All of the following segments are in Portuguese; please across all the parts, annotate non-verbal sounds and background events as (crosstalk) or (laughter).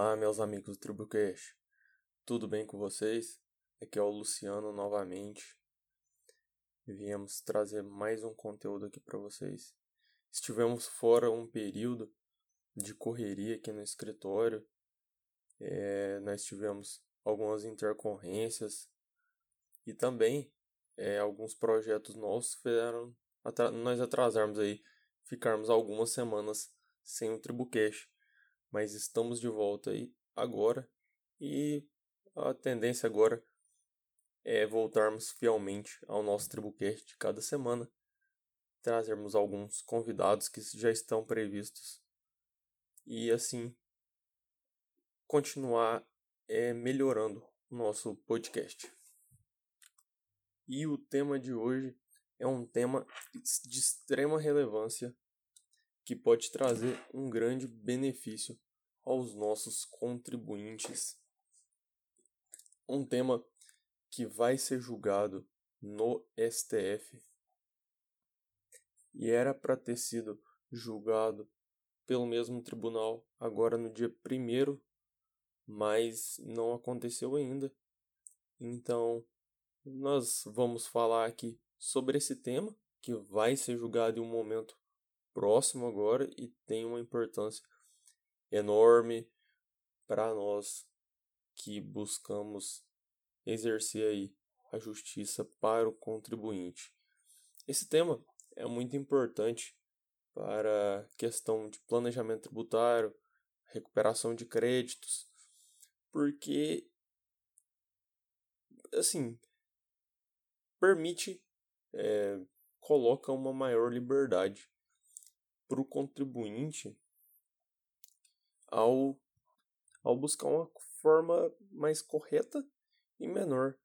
Olá, meus amigos do TribuCast. Tudo bem com vocês? Aqui é o Luciano novamente. Viemos trazer mais um conteúdo aqui para vocês. Estivemos fora um período de correria aqui no escritório. É, nós tivemos algumas intercorrências e também é, alguns projetos nossos fizeram nós atrasarmos aí, ficarmos algumas semanas sem o TribuCast mas estamos de volta aí agora. E a tendência agora é voltarmos fielmente ao nosso Tribucast de cada semana, trazermos alguns convidados que já estão previstos. E assim continuar é, melhorando o nosso podcast. E o tema de hoje é um tema de extrema relevância que pode trazer um grande benefício aos nossos contribuintes. Um tema que vai ser julgado no STF e era para ter sido julgado pelo mesmo tribunal agora no dia 1 mas não aconteceu ainda. Então, nós vamos falar aqui sobre esse tema que vai ser julgado em um momento próximo agora e tem uma importância enorme para nós que buscamos exercer aí a justiça para o contribuinte. Esse tema é muito importante para a questão de planejamento tributário, recuperação de créditos, porque assim permite é, coloca uma maior liberdade para o contribuinte ao, ao buscar uma forma mais correta e menor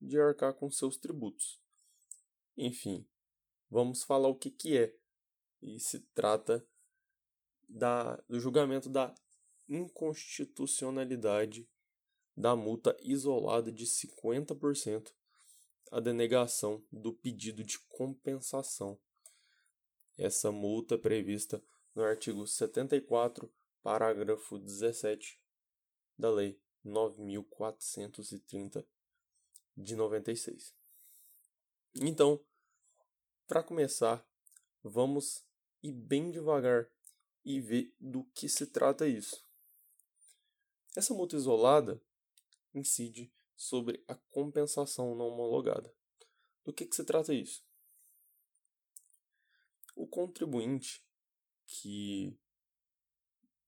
de arcar com seus tributos. Enfim, vamos falar o que, que é. E se trata da, do julgamento da inconstitucionalidade da multa isolada de 50% a denegação do pedido de compensação essa multa prevista no artigo 74, parágrafo 17 da Lei 9430 de 96. Então, para começar, vamos ir bem devagar e ver do que se trata isso. Essa multa isolada incide sobre a compensação não homologada. Do que, que se trata isso? O contribuinte que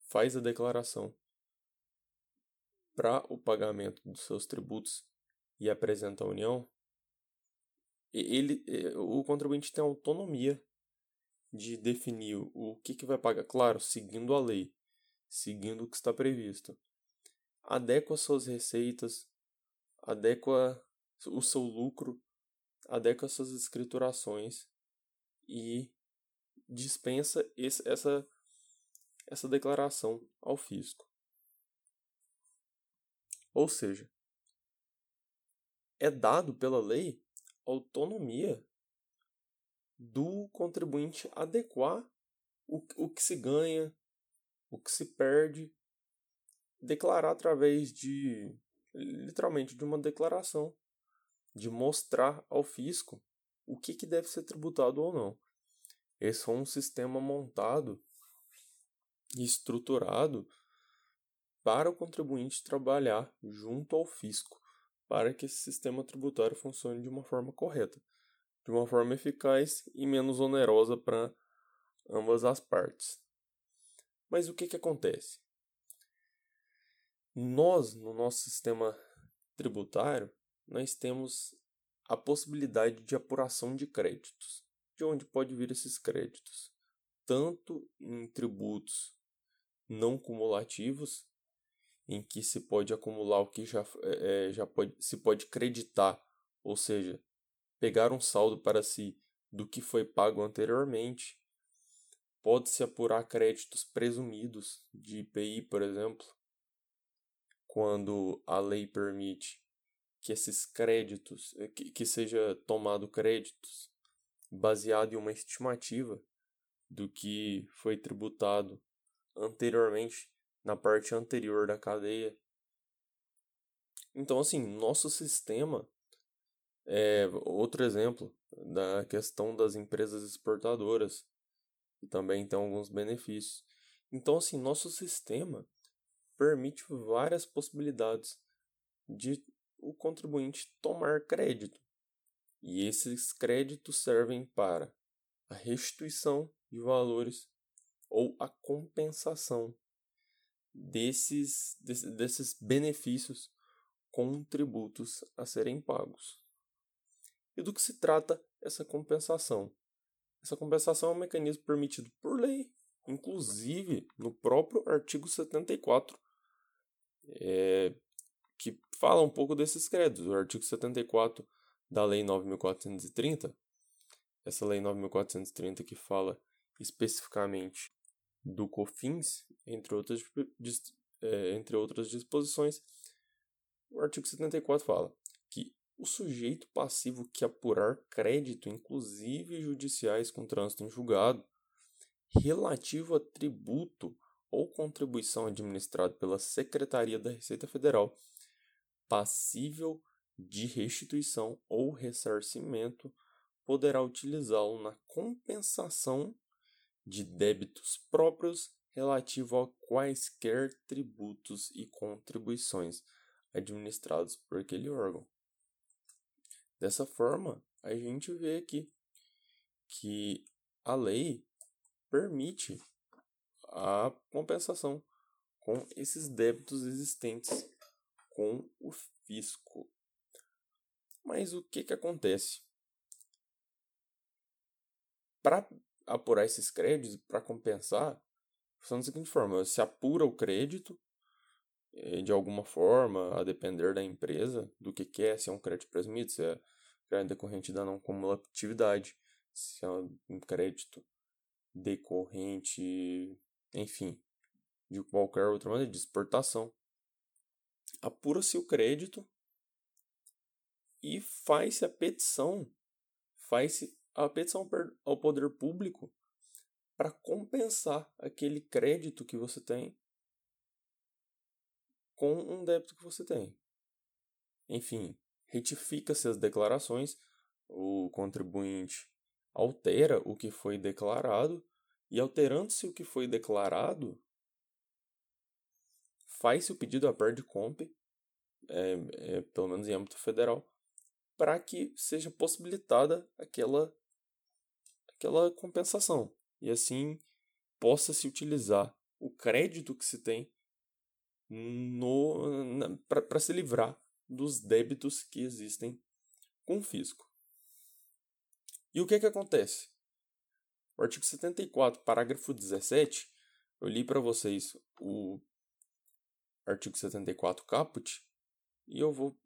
faz a declaração para o pagamento dos seus tributos e apresenta à União, ele, o contribuinte tem autonomia de definir o que, que vai pagar, claro, seguindo a lei, seguindo o que está previsto. Adequa suas receitas, adequa o seu lucro, adequa suas escriturações e dispensa esse, essa, essa declaração ao fisco. Ou seja, é dado pela lei autonomia do contribuinte adequar o, o que se ganha, o que se perde, declarar através de, literalmente, de uma declaração, de mostrar ao fisco o que, que deve ser tributado ou não. Esse é um sistema montado e estruturado para o contribuinte trabalhar junto ao fisco, para que esse sistema tributário funcione de uma forma correta, de uma forma eficaz e menos onerosa para ambas as partes. Mas o que, que acontece? Nós, no nosso sistema tributário, nós temos a possibilidade de apuração de créditos de onde pode vir esses créditos, tanto em tributos não cumulativos, em que se pode acumular o que já, é, já pode, se pode creditar, ou seja, pegar um saldo para si do que foi pago anteriormente. Pode-se apurar créditos presumidos de IPI, por exemplo, quando a lei permite que esses créditos, que, que seja tomado créditos baseado em uma estimativa do que foi tributado anteriormente na parte anterior da cadeia. Então, assim, nosso sistema é outro exemplo da questão das empresas exportadoras, que também tem alguns benefícios. Então, assim, nosso sistema permite várias possibilidades de o contribuinte tomar crédito. E esses créditos servem para a restituição de valores ou a compensação desses, desses, benefícios com tributos a serem pagos. E do que se trata essa compensação? Essa compensação é um mecanismo permitido por lei, inclusive no próprio artigo 74, é, que fala um pouco desses créditos. O artigo 74 da Lei 9.430, essa Lei 9.430 que fala especificamente do COFINS, entre outras, é, entre outras disposições, o artigo 74 fala que o sujeito passivo que apurar crédito, inclusive judiciais com trânsito em julgado, relativo a tributo ou contribuição administrado pela Secretaria da Receita Federal, passível de restituição ou ressarcimento, poderá utilizá-lo na compensação de débitos próprios relativo a quaisquer tributos e contribuições administrados por aquele órgão. Dessa forma, a gente vê aqui que a lei permite a compensação com esses débitos existentes com o fisco. Mas o que, que acontece? Para apurar esses créditos, para compensar, funciona da seguinte forma: se apura o crédito eh, de alguma forma, a depender da empresa, do que, que é, se é um crédito presumido, se é crédito decorrente da não cumulatividade, se é um crédito decorrente, enfim, de qualquer outra maneira, de exportação. Apura-se o crédito e faz-se a petição, faz-se a petição ao poder público para compensar aquele crédito que você tem com um débito que você tem. Enfim, retifica-se as declarações, o contribuinte altera o que foi declarado e alterando-se o que foi declarado, faz-se o pedido à par de comp, é, é, pelo menos em âmbito federal, para que seja possibilitada aquela, aquela compensação. E assim possa se utilizar o crédito que se tem para se livrar dos débitos que existem com o fisco. E o que, que acontece? O artigo 74, parágrafo 17, eu li para vocês o artigo 74 caput e eu vou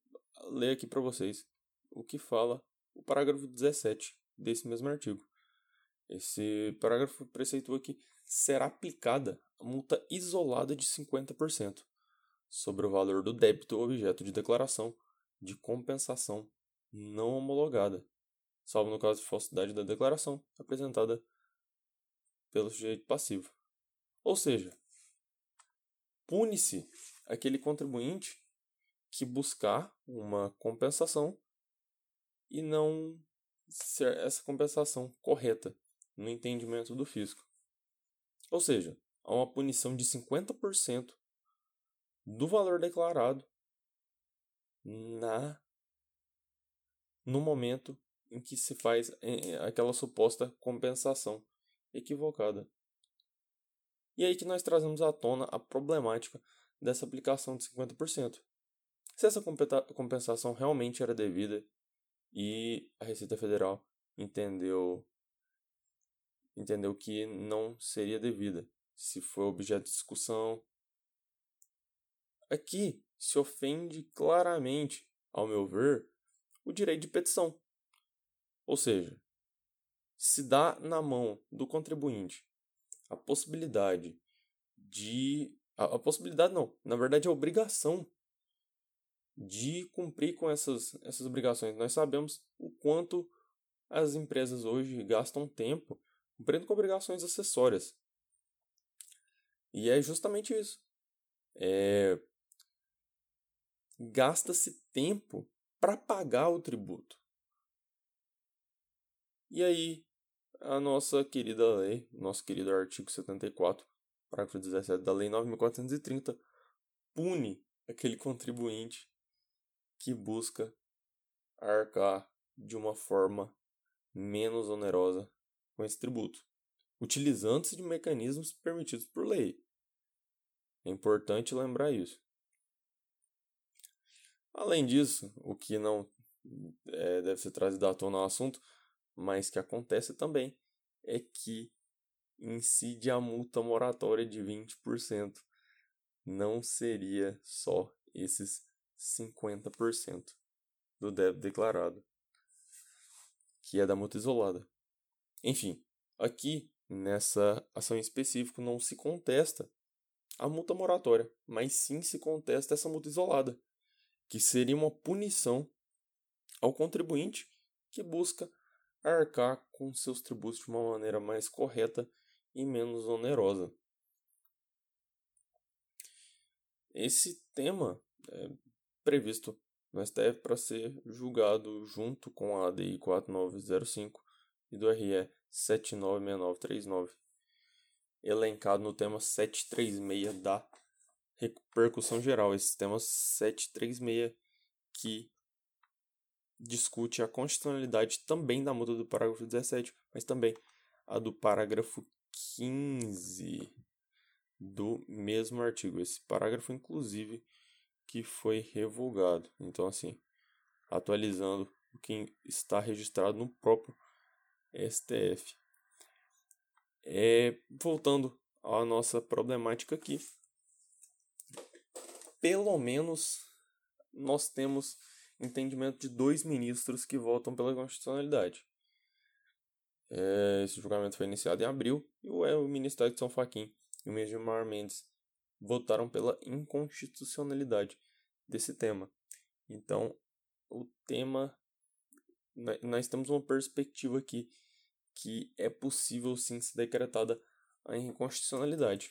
ler aqui para vocês o que fala o parágrafo 17 desse mesmo artigo. Esse parágrafo preceitua que será aplicada a multa isolada de 50% sobre o valor do débito objeto de declaração de compensação não homologada, salvo no caso de falsidade da declaração apresentada pelo sujeito passivo. Ou seja, pune-se aquele contribuinte que buscar uma compensação e não ser essa compensação correta no entendimento do fisco. Ou seja, há uma punição de 50% do valor declarado na no momento em que se faz aquela suposta compensação equivocada. E é aí que nós trazemos à tona a problemática dessa aplicação de 50%. Se essa compensação realmente era devida e a Receita Federal entendeu entendeu que não seria devida, se foi objeto de discussão. Aqui se ofende claramente, ao meu ver, o direito de petição. Ou seja, se dá na mão do contribuinte a possibilidade de. A, a possibilidade não, na verdade a obrigação de cumprir com essas, essas obrigações. Nós sabemos o quanto as empresas hoje gastam tempo cumprindo com obrigações acessórias. E é justamente isso. é, gasta-se tempo para pagar o tributo. E aí, a nossa querida lei, nosso querido artigo 74, parágrafo 17 da Lei 9.430, pune aquele contribuinte que busca arcar de uma forma menos onerosa com esse tributo, utilizando-se de mecanismos permitidos por lei. É importante lembrar isso. Além disso, o que não é, deve ser trazido à tona ao assunto, mas que acontece também, é que incide a multa moratória de 20%. Não seria só esses 50% do débito declarado, que é da multa isolada. Enfim, aqui nessa ação específica não se contesta a multa moratória, mas sim se contesta essa multa isolada, que seria uma punição ao contribuinte que busca arcar com seus tributos de uma maneira mais correta e menos onerosa. Esse tema é previsto no STF para ser julgado junto com a ADI 4905 e do RE 796939, elencado no tema 736 da repercussão geral. Esse tema 736 que discute a constitucionalidade também da multa do parágrafo 17, mas também a do parágrafo 15 do mesmo artigo. Esse parágrafo, inclusive, que foi revogado. Então, assim, atualizando o que está registrado no próprio STF. É, voltando à nossa problemática aqui, pelo menos nós temos entendimento de dois ministros que votam pela constitucionalidade. É, esse julgamento foi iniciado em abril e o, é, o Ministério de São Faquim e o Gilmar Mendes votaram pela inconstitucionalidade desse tema. Então, o tema. Nós temos uma perspectiva aqui que é possível sim ser decretada a inconstitucionalidade.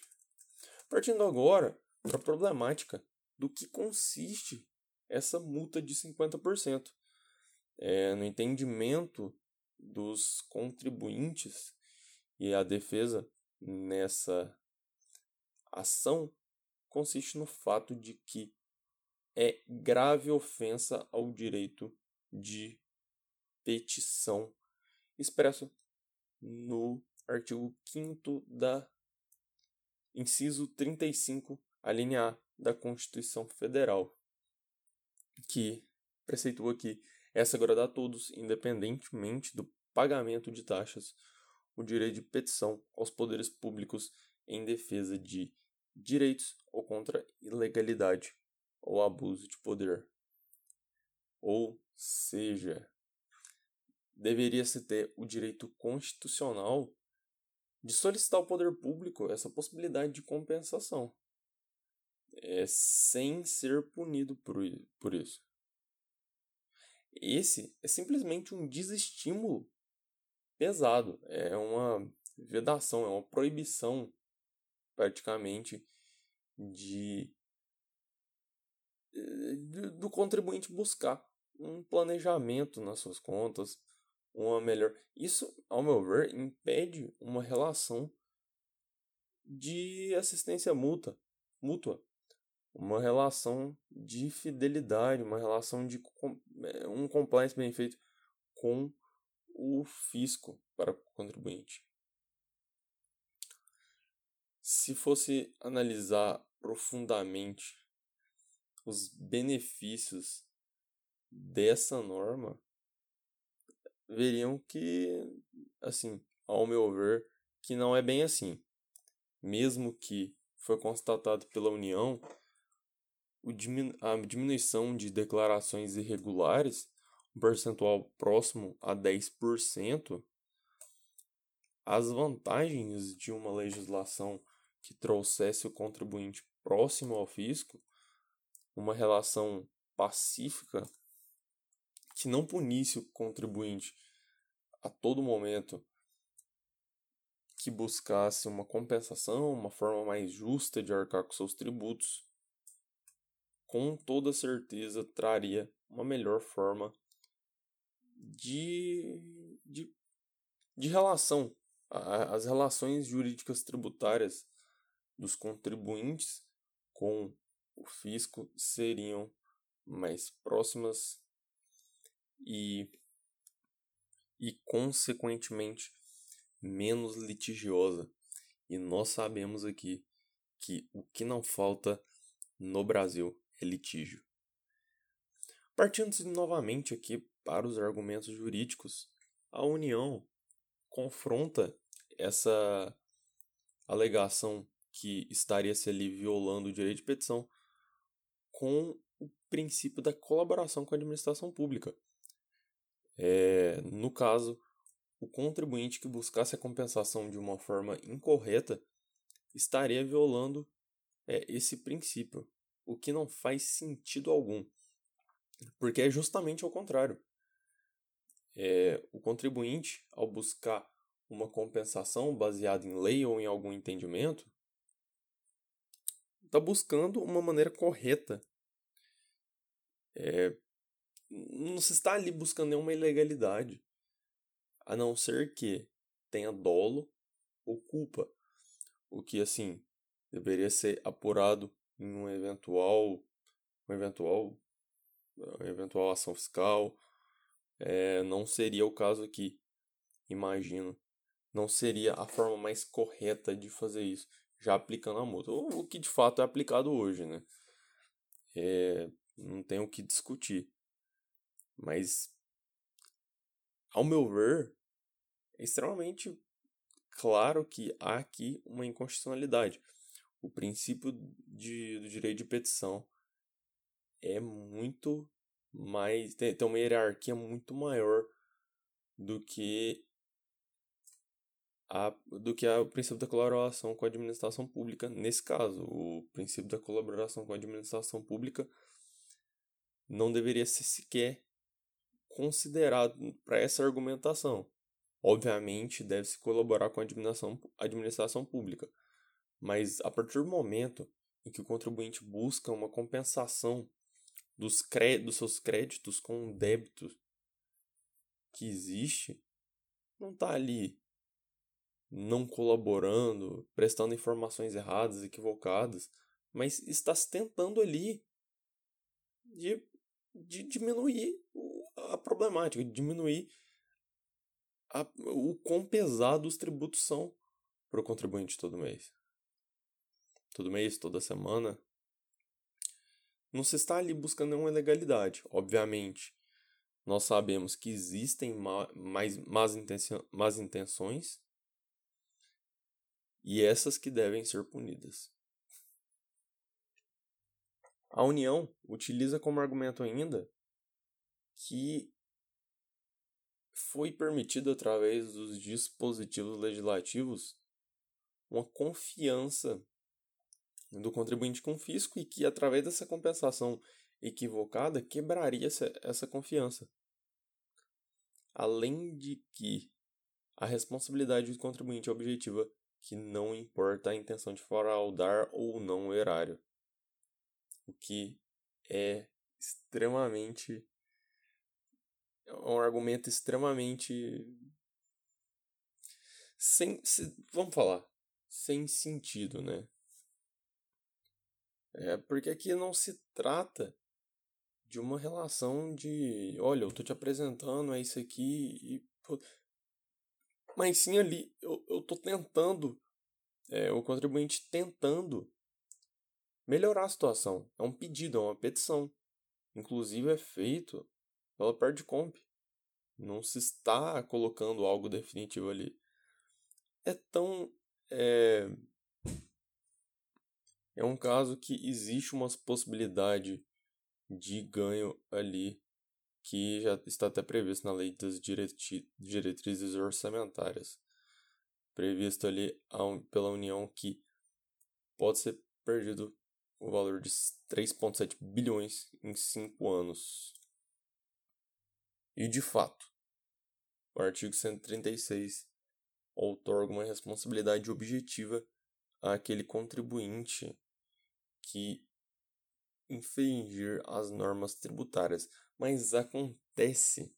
Partindo agora para a problemática do que consiste essa multa de 50%. É, no entendimento dos contribuintes e a defesa nessa ação consiste no fato de que é grave ofensa ao direito de petição expresso no artigo 5 da inciso 35, a linha A da Constituição Federal, que preceitua que é assegurado a todos, independentemente do pagamento de taxas, o direito de petição aos poderes públicos em defesa de direitos ou contra ilegalidade ou abuso de poder. Ou seja, deveria-se ter o direito constitucional de solicitar ao poder público essa possibilidade de compensação, é, sem ser punido por, por isso. Esse é simplesmente um desestímulo pesado, é uma vedação, é uma proibição praticamente de do contribuinte buscar um planejamento nas suas contas, uma melhor. Isso, ao meu ver, impede uma relação de assistência mútua, mútua, uma relação de fidelidade, uma relação de é, um compliance bem feito com o fisco para o contribuinte. Se fosse analisar profundamente os benefícios dessa norma, veriam que, assim, ao meu ver, que não é bem assim. Mesmo que foi constatado pela União a diminuição de declarações irregulares, um percentual próximo a 10%, as vantagens de uma legislação que trouxesse o contribuinte próximo ao fisco uma relação pacífica que não punisse o contribuinte a todo momento, que buscasse uma compensação, uma forma mais justa de arcar com seus tributos, com toda certeza traria uma melhor forma de, de, de relação. As relações jurídicas tributárias dos contribuintes com o fisco seriam mais próximas e, e consequentemente menos litigiosa. E nós sabemos aqui que o que não falta no Brasil é litígio. Partindo novamente aqui para os argumentos jurídicos, a União confronta essa alegação que estaria se ali violando o direito de petição com o princípio da colaboração com a administração pública. É, no caso, o contribuinte que buscasse a compensação de uma forma incorreta estaria violando é, esse princípio, o que não faz sentido algum, porque é justamente ao contrário. É, o contribuinte, ao buscar uma compensação baseada em lei ou em algum entendimento, está buscando uma maneira correta. É, não se está ali buscando nenhuma ilegalidade, a não ser que tenha dolo ou culpa, o que assim deveria ser apurado em um eventual, um eventual, uma eventual ação fiscal. É, não seria o caso aqui, imagino. Não seria a forma mais correta de fazer isso, já aplicando a multa. O que de fato é aplicado hoje, né? É, não tem o que discutir. Mas, ao meu ver, é extremamente claro que há aqui uma inconstitucionalidade. O princípio de, do direito de petição é muito mais. Tem, tem uma hierarquia muito maior do que a, do que o princípio da colaboração com a administração pública. Nesse caso, o princípio da colaboração com a administração pública não deveria ser sequer considerado para essa argumentação. Obviamente, deve-se colaborar com a administração, administração pública, mas a partir do momento em que o contribuinte busca uma compensação dos, dos seus créditos com um débito que existe, não está ali não colaborando, prestando informações erradas, equivocadas, mas está se tentando ali de, de diminuir a problemática, de diminuir a, o quão pesado os tributos são para o contribuinte todo mês. Todo mês, toda semana. Não se está ali buscando nenhuma ilegalidade, obviamente. Nós sabemos que existem mais, más intenções e essas que devem ser punidas. A União utiliza como argumento ainda que foi permitido através dos dispositivos legislativos uma confiança do contribuinte com fisco e que através dessa compensação equivocada quebraria essa, essa confiança. Além de que a responsabilidade do contribuinte objetiva que não importa a intenção de fraudar ou não o erário. O que é extremamente é um argumento extremamente sem, se, vamos falar, sem sentido, né? É porque aqui não se trata de uma relação de, olha, eu tô te apresentando, é isso aqui e mas sim ali eu, eu tô tentando, é, o contribuinte tentando melhorar a situação. É um pedido, é uma petição. Inclusive é feito pela Perdcomp. Não se está colocando algo definitivo ali. É tão. É, é um caso que existe uma possibilidade de ganho ali que já está até previsto na lei das diretrizes orçamentárias. Previsto ali pela União que pode ser perdido o valor de 3,7 bilhões em 5 anos. E de fato, o artigo 136 outorga uma responsabilidade objetiva àquele contribuinte que infringir as normas tributárias, mas acontece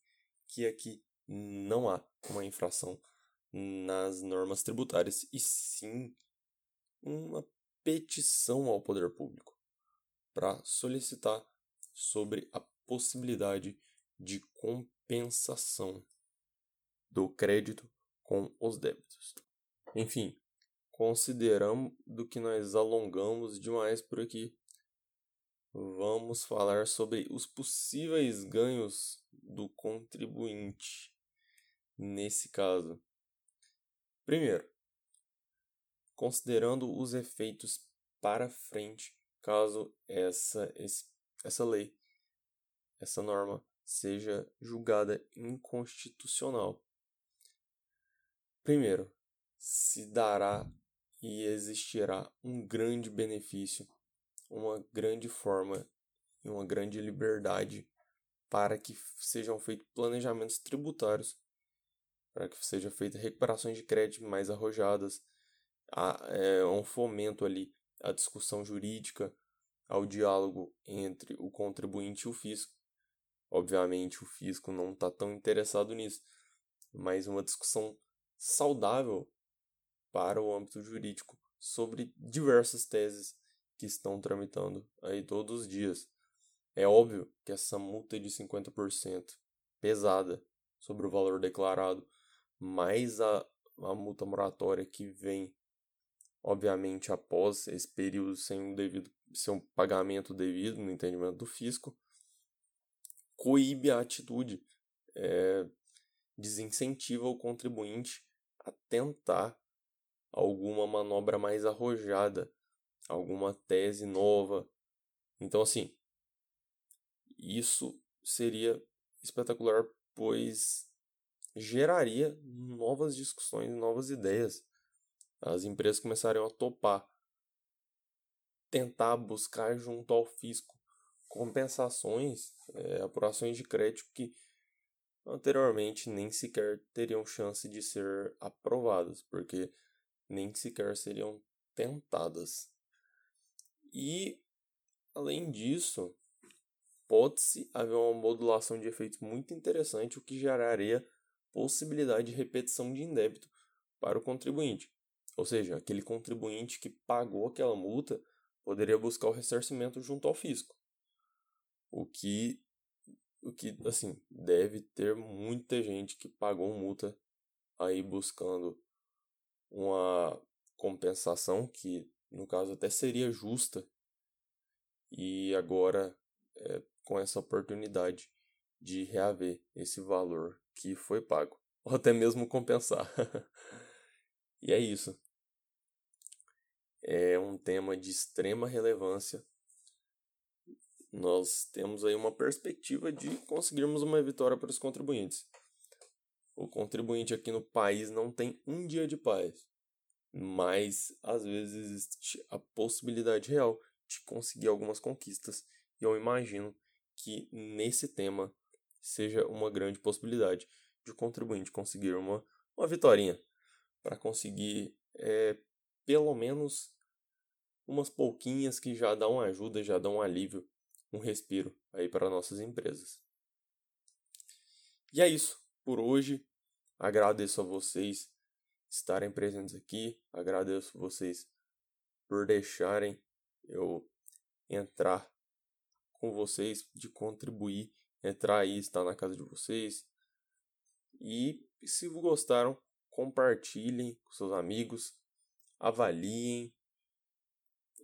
que aqui não há uma infração nas normas tributárias e sim uma petição ao poder público para solicitar sobre a possibilidade de compensação do crédito com os débitos. Enfim, considerando que nós alongamos demais por aqui, vamos falar sobre os possíveis ganhos do contribuinte nesse caso. Primeiro, considerando os efeitos para frente caso essa, essa lei, essa norma, seja julgada inconstitucional. Primeiro, se dará e existirá um grande benefício, uma grande forma e uma grande liberdade para que sejam feitos planejamentos tributários, para que sejam feitas recuperações de crédito mais arrojadas, há é, um fomento ali à discussão jurídica, ao diálogo entre o contribuinte e o fisco. Obviamente, o fisco não está tão interessado nisso, mas uma discussão saudável para o âmbito jurídico sobre diversas teses que estão tramitando aí todos os dias. É óbvio que essa multa de 50% pesada sobre o valor declarado, mais a, a multa moratória que vem obviamente após esse período sem um devido sem um pagamento devido no entendimento do fisco, coíbe a atitude, é, desincentiva o contribuinte a tentar alguma manobra mais arrojada, alguma tese nova. Então, assim, isso seria espetacular, pois geraria novas discussões, novas ideias as empresas começariam a topar, tentar buscar junto ao fisco compensações, é, apurações de crédito que anteriormente nem sequer teriam chance de ser aprovadas, porque nem sequer seriam tentadas. E, além disso, pode-se haver uma modulação de efeitos muito interessante, o que geraria possibilidade de repetição de indébito para o contribuinte. Ou seja, aquele contribuinte que pagou aquela multa poderia buscar o ressarcimento junto ao fisco. O que, o que assim, deve ter muita gente que pagou multa aí buscando uma compensação que, no caso, até seria justa e agora é, com essa oportunidade de reaver esse valor que foi pago, (laughs) ou até mesmo compensar. (laughs) e é isso é um tema de extrema relevância. Nós temos aí uma perspectiva de conseguirmos uma vitória para os contribuintes. O contribuinte aqui no país não tem um dia de paz, mas às vezes existe a possibilidade real de conseguir algumas conquistas, e eu imagino que nesse tema seja uma grande possibilidade de o contribuinte conseguir uma, uma vitória para conseguir é, pelo menos umas pouquinhas que já dão ajuda, já dão um alívio, um respiro aí para nossas empresas. E é isso por hoje. Agradeço a vocês estarem presentes aqui, agradeço vocês por deixarem eu entrar com vocês, de contribuir, entrar aí, estar na casa de vocês. E se gostaram, compartilhem com seus amigos, avaliem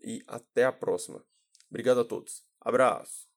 e até a próxima. Obrigado a todos. Abraço!